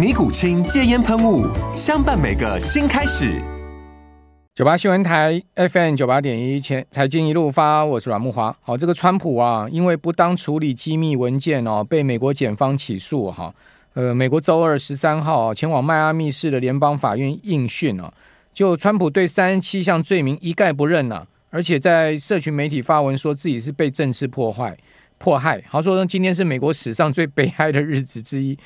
尼古清戒烟喷雾，相伴每个新开始。九八新闻台 FM 九八点一，前财经一路发，我是阮木华。好，这个川普啊，因为不当处理机密文件哦，被美国检方起诉哈。呃，美国周二十三号前往迈阿密市的联邦法院应讯哦，就川普对三十七项罪名一概不认呐，而且在社群媒体发文说自己是被政治破坏迫害。好，说今天是美国史上最悲哀的日子之一。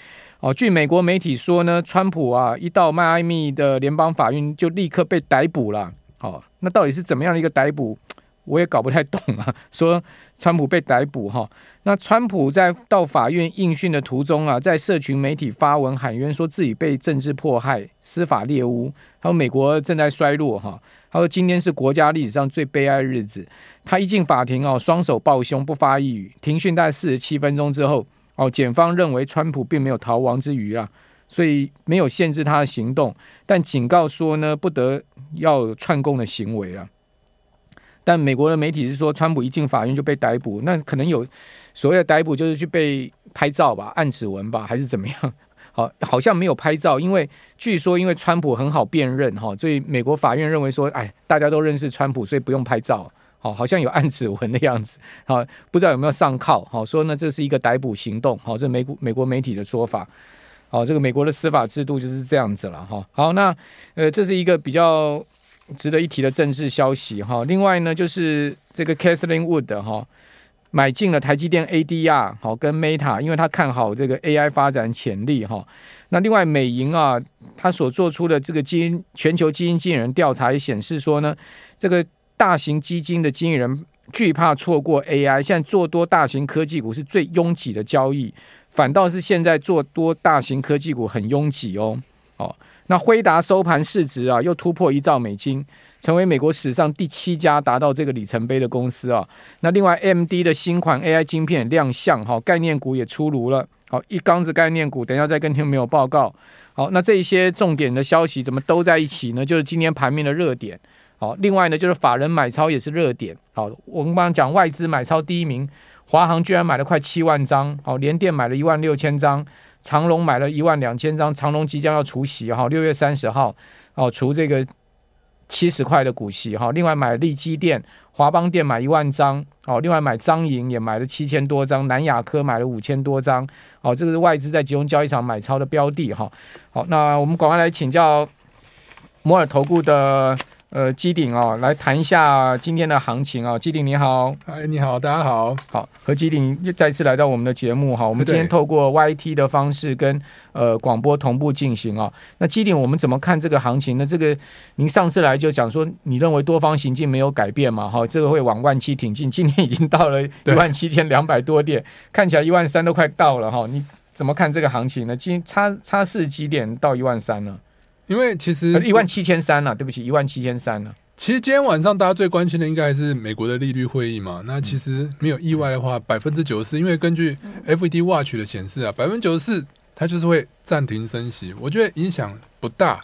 哦，据美国媒体说呢，川普啊一到迈阿密的联邦法院就立刻被逮捕了。哦，那到底是怎么样的一个逮捕？我也搞不太懂啊。说川普被逮捕哈，那川普在到法院应讯的途中啊，在社群媒体发文喊冤，说自己被政治迫害、司法猎巫，他说美国正在衰落哈。他说今天是国家历史上最悲哀的日子。他一进法庭哦，双手抱胸，不发一语。庭讯大概四十七分钟之后。哦，检方认为川普并没有逃亡之虞啊，所以没有限制他的行动，但警告说呢，不得要串供的行为啊。但美国的媒体是说，川普一进法院就被逮捕，那可能有所谓的逮捕就是去被拍照吧，按指纹吧，还是怎么样？好，好像没有拍照，因为据说因为川普很好辨认哈，所以美国法院认为说，哎，大家都认识川普，所以不用拍照。好，好像有按指纹的样子，好，不知道有没有上铐，好，说呢，这是一个逮捕行动，好，这美国美国媒体的说法，好，这个美国的司法制度就是这样子了，哈，好，那呃，这是一个比较值得一提的政治消息，哈，另外呢，就是这个 Kathleen Wood 哈，买进了台积电 ADR，好，跟 Meta，因为他看好这个 AI 发展潜力，哈，那另外美银啊，他所做出的这个基因全球基金经理人调查也显示说呢，这个。大型基金的经理人惧怕错过 AI，现在做多大型科技股是最拥挤的交易，反倒是现在做多大型科技股很拥挤哦。哦，那辉达收盘市值啊又突破一兆美金，成为美国史上第七家达到这个里程碑的公司啊。那另外 MD 的新款 AI 晶片亮相，哈，概念股也出炉了。好，一缸子概念股，等一下再跟听众朋友报告。好，那这一些重点的消息怎么都在一起呢？就是今天盘面的热点。好，另外呢，就是法人买超也是热点。好，我们刚刚讲外资买超第一名，华航居然买了快七万张。好，联电买了一万六千张，长荣买了一万两千张。长荣即将要除息，哈，六月三十号，哦，除这个七十块的股息，哈。另外买力基电、华邦电买一万张，哦，另外买彰银也买了七千多张，南亚科买了五千多张。哦，这个是外资在集中交易场买超的标的，哈。好，那我们赶快来请教摩尔投顾的。呃，基鼎哦，来谈一下今天的行情哦。基鼎你好，嗨，你好，大家好，好，和基鼎又再次来到我们的节目哈。我们今天透过 YT 的方式跟呃广播同步进行啊。那基鼎，我们怎么看这个行情呢？这个您上次来就讲说，你认为多方行径没有改变嘛？哈，这个会往万七挺进，今天已经到了 一万七千两百多点，看起来一万三都快到了哈。你怎么看这个行情呢？今差差四几点到一万三呢？因为其实一万七千三了，对不起，一万七千三了。其实今天晚上大家最关心的应该还是美国的利率会议嘛。那其实没有意外的话，百分之九十四，因为根据 FED Watch 的显示啊，百分之九十四它就是会暂停升息，我觉得影响不大。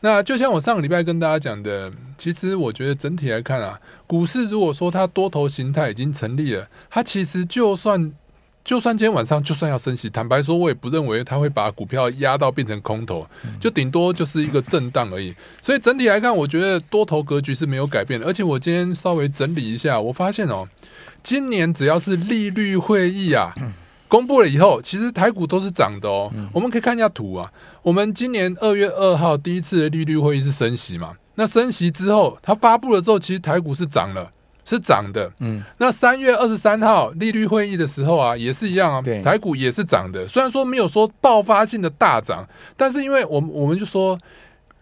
那就像我上个礼拜跟大家讲的，其实我觉得整体来看啊，股市如果说它多头形态已经成立了，它其实就算。就算今天晚上就算要升息，坦白说，我也不认为它会把股票压到变成空头，就顶多就是一个震荡而已。所以整体来看，我觉得多头格局是没有改变的。而且我今天稍微整理一下，我发现哦，今年只要是利率会议啊，公布了以后，其实台股都是涨的哦。嗯、我们可以看一下图啊，我们今年二月二号第一次的利率会议是升息嘛？那升息之后，它发布了之后，其实台股是涨了。是涨的，嗯，那三月二十三号利率会议的时候啊，也是一样啊，对，台股也是涨的。虽然说没有说爆发性的大涨，但是因为我们我们就说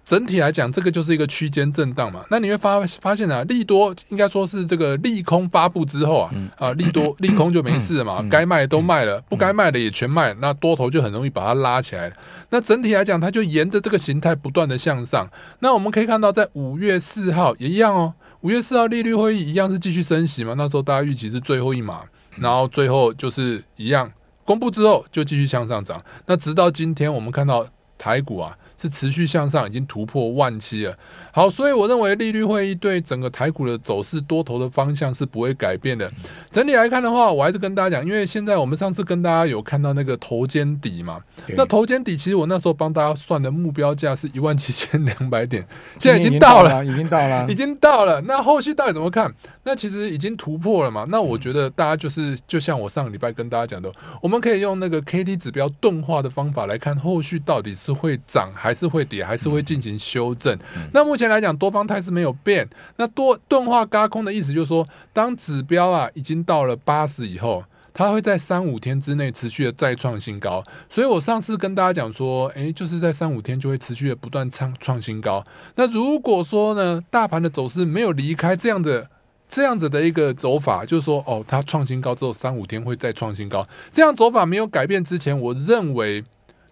整体来讲，这个就是一个区间震荡嘛。那你会发发现啊，利多应该说是这个利空发布之后啊，嗯、啊利多 利空就没事了嘛，该卖都卖了，不该卖的也全卖，那多头就很容易把它拉起来了。那整体来讲，它就沿着这个形态不断的向上。那我们可以看到，在五月四号也一样哦。五月四号利率会议一样是继续升息嘛？那时候大家预期是最后一码，然后最后就是一样公布之后就继续向上涨。那直到今天，我们看到台股啊。是持续向上，已经突破万七了。好，所以我认为利率会议对整个台股的走势多头的方向是不会改变的。整体来看的话，我还是跟大家讲，因为现在我们上次跟大家有看到那个头肩底嘛，那头肩底其实我那时候帮大家算的目标价是一万七千两百点，现在已经到了，已经到了，已经到了。那后续到底怎么看？那其实已经突破了嘛。那我觉得大家就是就像我上个礼拜跟大家讲的，我们可以用那个 K D 指标钝化的方法来看后续到底是会涨还。还是会跌，还是会进行修正。嗯、那目前来讲，多方态势没有变。那多钝化轧空的意思就是说，当指标啊已经到了八十以后，它会在三五天之内持续的再创新高。所以我上次跟大家讲说，诶，就是在三五天就会持续的不断创创新高。那如果说呢，大盘的走势没有离开这样的这样子的一个走法，就是说，哦，它创新高之后三五天会再创新高，这样走法没有改变之前，我认为。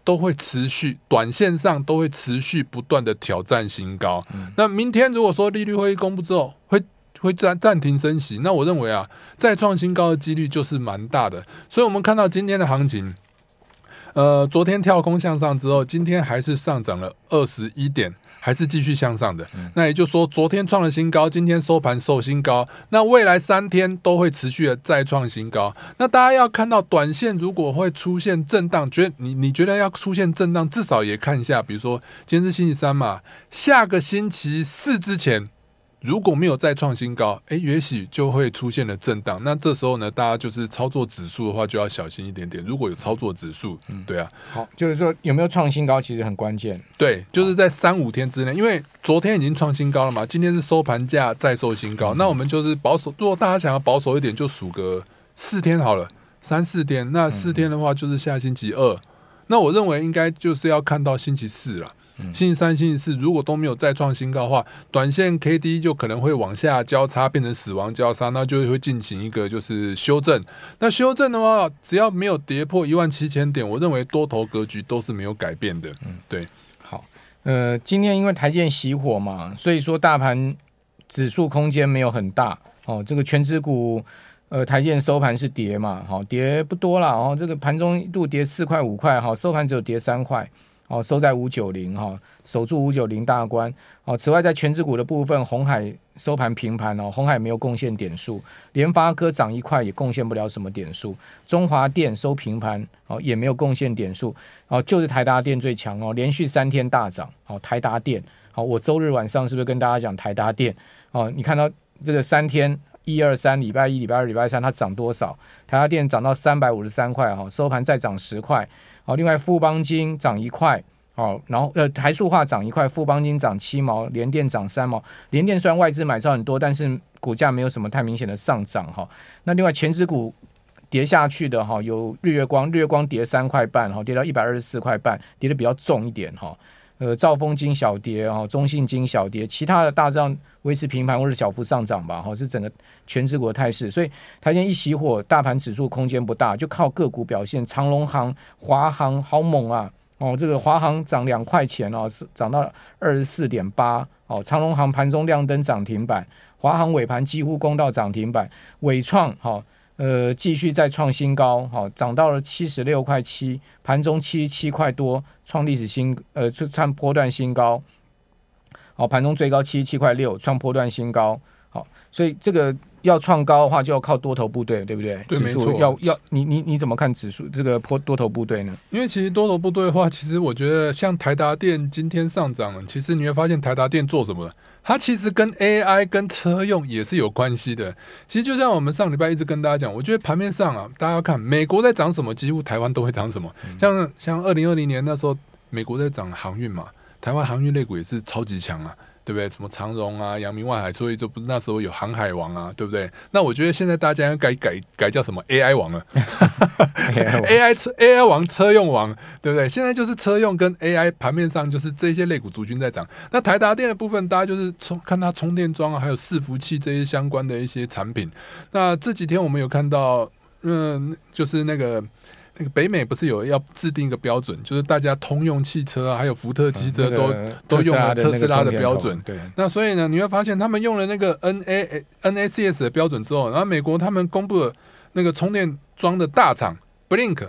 都会持续，短线上都会持续不断的挑战新高。嗯、那明天如果说利率会议公布之后，会会暂暂停升息，那我认为啊，再创新高的几率就是蛮大的。所以，我们看到今天的行情，呃，昨天跳空向上之后，今天还是上涨了二十一点。还是继续向上的，那也就是说，昨天创了新高，今天收盘收新高，那未来三天都会持续的再创新高。那大家要看到短线如果会出现震荡，觉得你你觉得要出现震荡，至少也看一下，比如说今天是星期三嘛，下个星期四之前。如果没有再创新高，哎，也许就会出现了震荡。那这时候呢，大家就是操作指数的话，就要小心一点点。如果有操作指数，嗯，对啊，好，就是说有没有创新高，其实很关键。对，就是在三五天之内，因为昨天已经创新高了嘛，今天是收盘价再收新高。嗯、那我们就是保守，如果大家想要保守一点，就数个四天好了，三四天。那四天的话，就是下星期二。嗯、那我认为应该就是要看到星期四了。星期三、星期四如果都没有再创新高的话，短线 K D 就可能会往下交叉，变成死亡交叉，那就会进行一个就是修正。那修正的话，只要没有跌破一万七千点，我认为多头格局都是没有改变的。嗯，对。好，呃，今天因为台建熄火嘛，所以说大盘指数空间没有很大。哦，这个全指股，呃，台建收盘是跌嘛，好，跌不多了。哦，这个盘中一度跌四块五块，好，收盘只有跌三块。哦，收在五九零哈，守住五九零大关。哦，此外，在权值股的部分，红海收盘平盘哦，红海没有贡献点数，联发科涨一块也贡献不了什么点数，中华电收平盘哦，也没有贡献点数。哦，就是台达电最强哦，连续三天大涨。哦，台达电，好，我周日晚上是不是跟大家讲台达电？哦，你看到这个三天一二三礼拜一、礼拜二、礼拜三它涨多少？台达电涨到三百五十三块哈，收盘再涨十块。好，另外富邦金涨一块，好，然后呃台塑化涨一块，富邦金涨七毛，联电涨三毛。联电虽然外资买超很多，但是股价没有什么太明显的上涨哈。那另外前指股跌下去的哈，有日月光，日月光跌三块半哈，跌到一百二十四块半，跌的比较重一点哈。呃，兆丰金小跌啊，中信金小跌，其他的大致上维持平盘或者小幅上涨吧，哈，是整个权值股态势。所以台积电一熄火，大盘指数空间不大，就靠个股表现。长荣航、华航好猛啊！哦，这个华航涨两块钱哦，是涨到二十四点八哦。长荣航盘中亮灯涨停板，华航尾盘几乎攻到涨停板，纬创好。呃，继续再创新高，好，涨到了七十六块七，盘中七十七块多，创历史新，呃，创波段新高，好，盘中最高七十七块六，创波段新高，好，所以这个要创高的话，就要靠多头部队，对不对？对，指数没错。要要你你你怎么看指数这个坡多头部队呢？因为其实多头部队的话，其实我觉得像台达电今天上涨了，其实你会发现台达电做什么了？它其实跟 AI 跟车用也是有关系的。其实就像我们上礼拜一直跟大家讲，我觉得盘面上啊，大家要看美国在涨什么，几乎台湾都会涨什么。嗯、像像二零二零年那时候，美国在涨航运嘛，台湾航运类股也是超级强啊。对不对？什么长荣啊、阳明外海，所以就不是那时候有航海王啊，对不对？那我觉得现在大家要改改改叫什么 AI 王了，AI 车 AI 王车用王，对不对？现在就是车用跟 AI 盘面上就是这些类股族群在涨。那台达电的部分，大家就是充看它充电桩啊，还有伺服器这些相关的一些产品。那这几天我们有看到，嗯，就是那个。那个北美不是有要制定一个标准，就是大家通用汽车啊，还有福特汽车都、嗯那个、都用了特斯拉的标准。对，那所以呢，你会发现他们用了那个 N A N A C S 的标准之后，然后美国他们公布了那个充电桩的大厂 Blink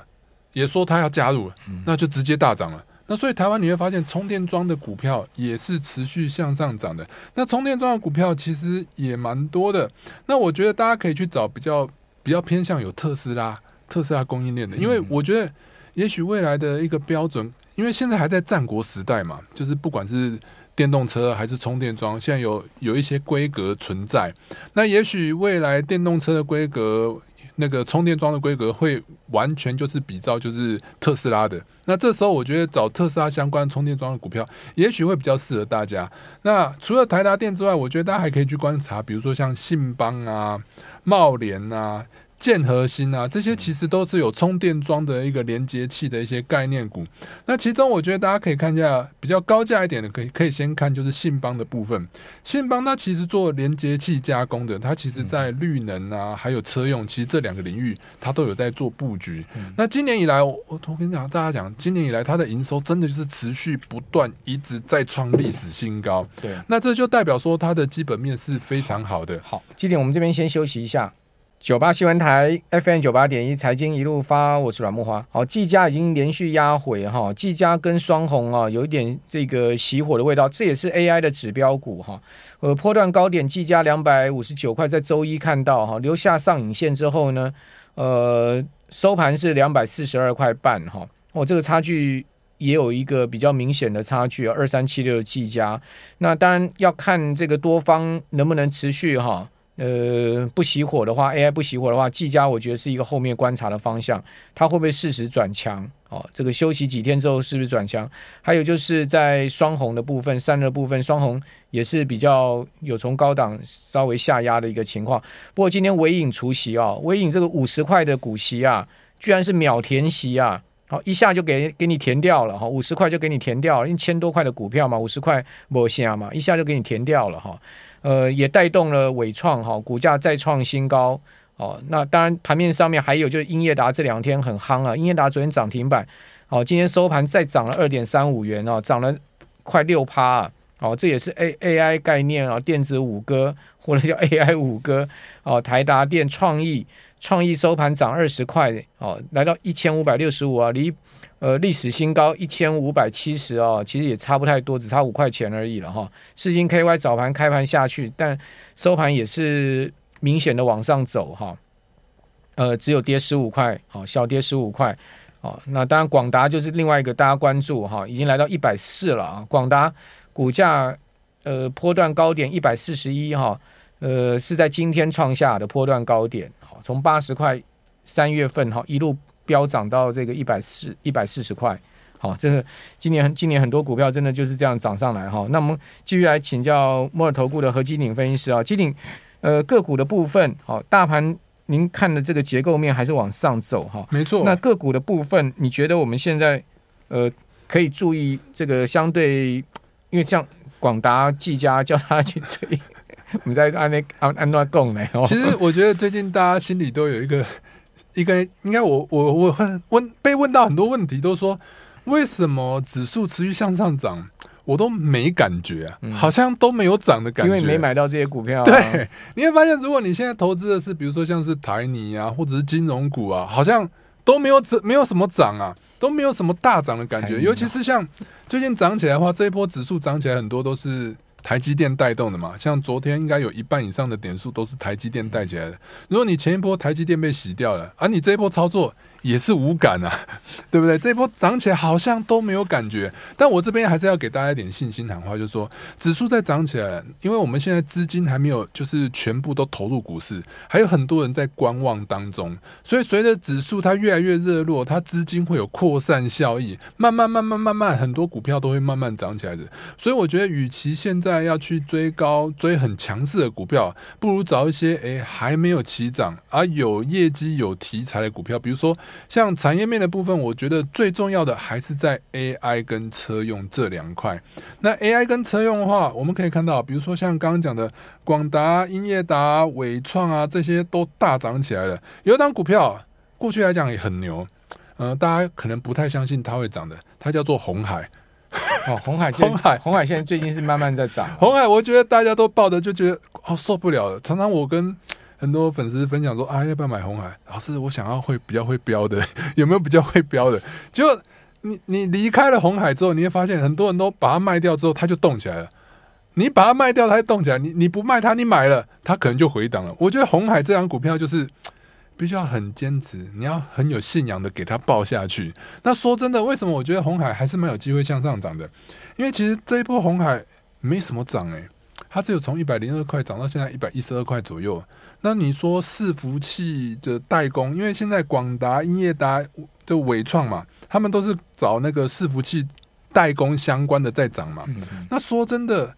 也说他要加入了，那就直接大涨了。那所以台湾你会发现充电桩的股票也是持续向上涨的。那充电桩的股票其实也蛮多的。那我觉得大家可以去找比较比较偏向有特斯拉。特斯拉供应链的，因为我觉得，也许未来的一个标准，因为现在还在战国时代嘛，就是不管是电动车还是充电桩，现在有有一些规格存在。那也许未来电动车的规格，那个充电桩的规格会完全就是比照就是特斯拉的。那这时候我觉得找特斯拉相关充电桩的股票，也许会比较适合大家。那除了台达电之外，我觉得大家还可以去观察，比如说像信邦啊、茂联啊。建核心啊，这些其实都是有充电桩的一个连接器的一些概念股。那其中我觉得大家可以看一下比较高价一点的，可以可以先看就是信邦的部分。信邦它其实做连接器加工的，它其实在绿能啊，还有车用，其实这两个领域它都有在做布局。那今年以来，我我跟你讲，大家讲，今年以来它的营收真的就是持续不断，一直在创历史新高。对，那这就代表说它的基本面是非常好的。好，今天我们这边先休息一下。九八新闻台 FM 九八点一财经一路发，我是阮木花。好，技嘉已经连续压回哈，技嘉跟双红啊，有一点这个熄火的味道。这也是 AI 的指标股哈。呃，波段高点技嘉两百五十九块，在周一看到哈，留下上影线之后呢，呃，收盘是两百四十二块半哈。哦，这个差距也有一个比较明显的差距，二三七六的技嘉。那当然要看这个多方能不能持续哈。呃，不熄火的话，AI 不熄火的话，技嘉我觉得是一个后面观察的方向，它会不会适时转强？哦，这个休息几天之后是不是转强？还有就是在双红的部分，散热部分，双红也是比较有从高档稍微下压的一个情况。不过今天尾影除息啊，尾影这个五十块的股息啊，居然是秒填息啊，好一下就给给你填掉了哈，五十块就给你填掉了，一千多块的股票嘛，五十块没下嘛，一下就给你填掉了哈。呃，也带动了尾创哈，股价再创新高哦。那当然，盘面上面还有就是英业达这两天很夯啊。英业达昨天涨停板，哦，今天收盘再涨了二点三五元哦，涨了快六趴啊。哦，这也是 A A I 概念啊，电子五哥或者叫 A I 五哥哦。台达电、创意、创意收盘涨二十块哦，来到一千五百六十五啊，离。呃，历史新高一千五百七十哦，其实也差不太多，只差五块钱而已了哈。世芯 KY 早盘开盘下去，但收盘也是明显的往上走哈。呃，只有跌十五块，好，小跌十五块。哦，那当然广达就是另外一个大家关注哈，已经来到一百四了啊。广达股价呃波段高点一百四十一哈，呃是在今天创下的波段高点，好，从八十块三月份哈一路。飙涨到这个一百四一百四十块，好，这个今年今年很多股票真的就是这样涨上来哈。那我们继续来请教摩尔投顾的何基鼎分析师啊，基鼎，呃，个股的部分，好，大盘您看的这个结构面还是往上走哈，没错。那个股的部分，你觉得我们现在呃可以注意这个相对，因为像广达、技嘉叫他去 追，我们在按那按按那供呢。其实我觉得最近大家心里都有一个。一个应该我我我问问被问到很多问题，都说为什么指数持续向上涨，我都没感觉啊，嗯、好像都没有涨的感觉，因为没买到这些股票、啊。对，你会发现，如果你现在投资的是比如说像是台泥啊，或者是金融股啊，好像都没有涨，没有什么涨啊，都没有什么大涨的感觉。尤其是像最近涨起来的话，这一波指数涨起来很多都是。台积电带动的嘛。像昨天应该有一半以上的点数都是台积电带起来的。如果你前一波台积电被洗掉了，而、你这一波操作。也是无感啊，对不对？这波涨起来好像都没有感觉，但我这边还是要给大家一点信心谈话，就是说指数在涨起来，因为我们现在资金还没有就是全部都投入股市，还有很多人在观望当中，所以随着指数它越来越热络，它资金会有扩散效益，慢慢慢慢慢慢，很多股票都会慢慢涨起来的。所以我觉得，与其现在要去追高追很强势的股票，不如找一些诶还没有起涨而有业绩有题材的股票，比如说。像产业面的部分，我觉得最重要的还是在 AI 跟车用这两块。那 AI 跟车用的话，我们可以看到，比如说像刚刚讲的广达、英业达、伟创啊，这些都大涨起来了。有一档股票过去来讲也很牛，呃，大家可能不太相信它会涨的，它叫做红海。哦，红海，红海，红海现在最近是慢慢在涨。红海，我觉得大家都抱着就觉得哦受不了了，常常我跟。很多粉丝分享说啊，要不要买红海？老师，我想要会比较会飙的，有没有比较会飙的？结果你你离开了红海之后，你会发现很多人都把它卖掉之后，它就动起来了。你把它卖掉，它就动起来。你你不卖它，你买了，它可能就回档了。我觉得红海这张股票就是必须要很坚持，你要很有信仰的给它抱下去。那说真的，为什么我觉得红海还是蛮有机会向上涨的？因为其实这一波红海没什么涨诶、它只有从一百零二块涨到现在一百一十二块左右。那你说伺服器的代工，因为现在广达、英业达就伟创嘛，他们都是找那个伺服器代工相关的在涨嘛。那说真的，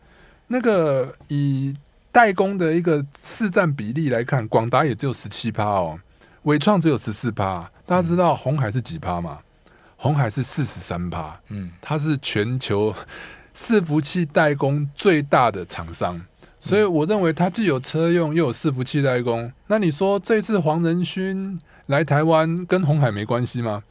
那个以代工的一个市占比例来看，广达也只有十七趴哦，伟创只有十四趴。大家知道红海是几趴吗？红海是四十三趴。嗯，它是全球伺服器代工最大的厂商。所以我认为它既有车用又有伺服器代工。那你说这次黄仁勋来台湾跟红海没关系吗？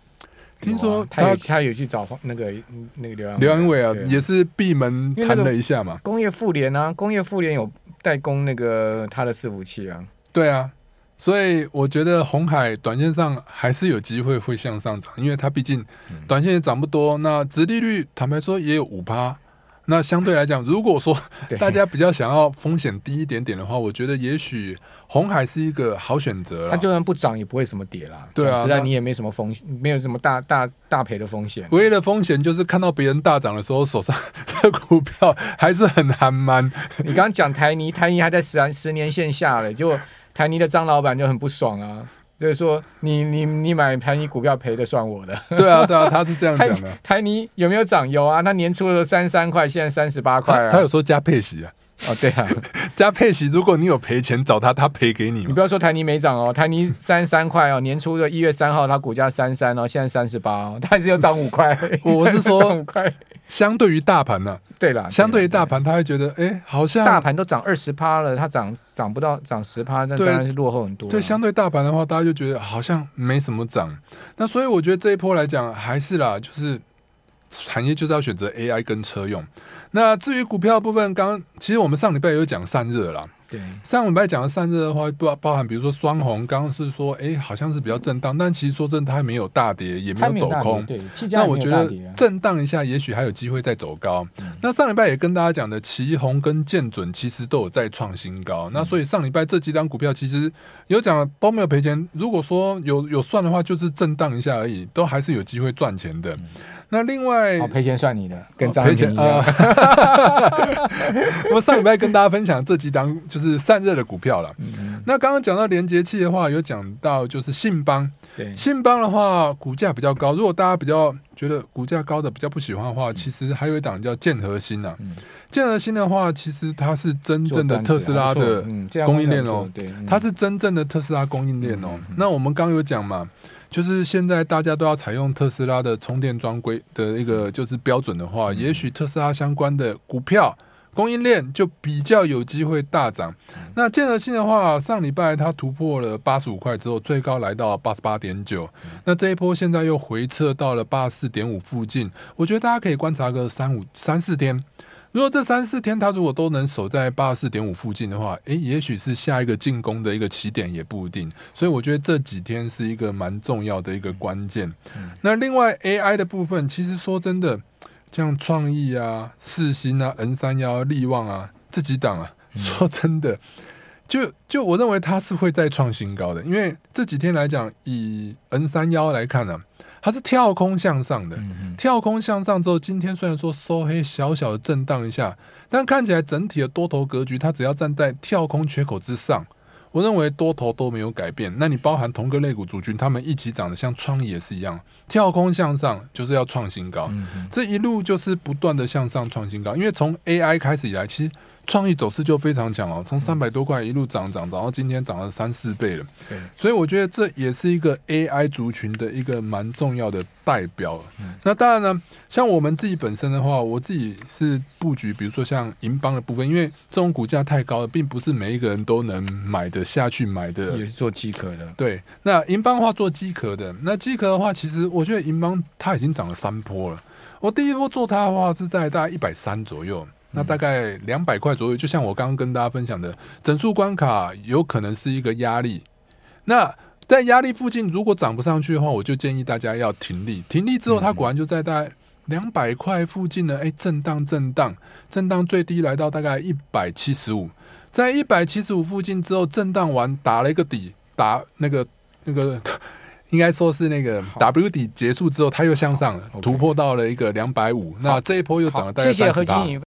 听说他他有，去找那个那个刘扬刘扬伟啊，也是闭门谈了一下嘛。工业妇联啊，工业妇联有代工那个他的伺服器啊。对啊，所以我觉得红海短线上还是有机会会向上涨，因为它毕竟短线也涨不多。那殖利率坦白说也有五趴。那相对来讲，如果说大家比较想要风险低一点点的话，我觉得也许红海是一个好选择。它就算不涨，也不会什么跌啦。对啊，实在你也没什么风险，没有什么大大大赔的风险。唯一的风险就是看到别人大涨的时候，手上 的股票还是很憨蛮。你刚刚讲台泥，台泥还在十十年线下了，结果台泥的张老板就很不爽啊。就是说你，你你你买台泥股票赔的算我的。对啊，对啊，他是这样 讲的。台泥有没有涨？有啊，他年初的时候三十三块，现在三十八块啊。他有说加配息啊？哦，对啊，加配息，如果你有赔钱找他，他赔给你。你不要说台泥没涨哦，台泥三十三块哦，年初的一月三号，它股价三三哦，现在三十八哦，它还是要涨五块。我是说五块。相对于大盘呢、啊？对啦，相对于大盘，他会觉得，哎、欸，好像大盘都涨二十趴了，它涨涨不到涨十趴，那当然是落后很多。对，相对大盘的话，大家就觉得好像没什么涨。那所以我觉得这一波来讲，还是啦，就是产业就是要选择 AI 跟车用。那至于股票部分，刚刚其实我们上礼拜有讲散热啦。对，上礼拜讲的散热的话，不包含比如说双红，刚刚是说，哎，好像是比较震荡，但其实说真的，它还没有大跌，也没有走空。对，那我觉得震荡一下，也许还有机会再走高。嗯、那上礼拜也跟大家讲的，旗红跟建准其实都有在创新高。嗯、那所以上礼拜这几档股票其实有讲都没有赔钱，如果说有有算的话，就是震荡一下而已，都还是有机会赚钱的。嗯那另外，赔钱算你的，跟张赔钱啊！我上礼拜跟大家分享这几档就是散热的股票了。那刚刚讲到连接器的话，有讲到就是信邦。对，信邦的话股价比较高。如果大家比较觉得股价高的比较不喜欢的话，嗯、其实还有一档叫建和兴啊。嗯、建和兴的话，其实它是真正的特斯拉的供应链哦。对，它是真正的特斯拉供应链哦。那我们刚刚有讲嘛。就是现在大家都要采用特斯拉的充电桩规的一个就是标准的话，也许特斯拉相关的股票供应链就比较有机会大涨。那建和兴的话，上礼拜它突破了八十五块之后，最高来到八十八点九。那这一波现在又回撤到了八十四点五附近，我觉得大家可以观察个三五三四天。如果这三四天它如果都能守在八十四点五附近的话，诶，也许是下一个进攻的一个起点也不一定。所以我觉得这几天是一个蛮重要的一个关键。那另外 AI 的部分，其实说真的，像创意啊、四星啊、N 三幺、力旺啊这几档啊，说真的，就就我认为它是会再创新高的，因为这几天来讲，以 N 三幺来看呢、啊。它是跳空向上的，跳空向上之后，今天虽然说收黑，小小的震荡一下，但看起来整体的多头格局，它只要站在跳空缺口之上，我认为多头都没有改变。那你包含同个类股族群，他们一起涨的，像创意也是一样，跳空向上就是要创新高，这一路就是不断的向上创新高，因为从 AI 开始以来，其实。创意走势就非常强哦，从三百多块一路涨涨涨到今天涨了三四倍了。对，所以我觉得这也是一个 AI 族群的一个蛮重要的代表。那当然呢，像我们自己本身的话，我自己是布局，比如说像银邦的部分，因为这种股价太高了，并不是每一个人都能买得下去买的。也是做机壳的。对，那银邦的话做机壳的，那机壳的话，其实我觉得银邦它已经涨了三波了。我第一波做它的话是在大概一百三左右。那大概两百块左右，就像我刚刚跟大家分享的，整数关卡有可能是一个压力。那在压力附近，如果涨不上去的话，我就建议大家要停利。停利之后，它果然就在大概两百块附近呢，哎，震荡震荡，震荡最低来到大概一百七十五，在一百七十五附近之后震荡完，打了一个底，打那个那个。应该说是那个 W 底结束之后，它又向上了，突破到了一个两百五。那这一波又涨了大概三十八。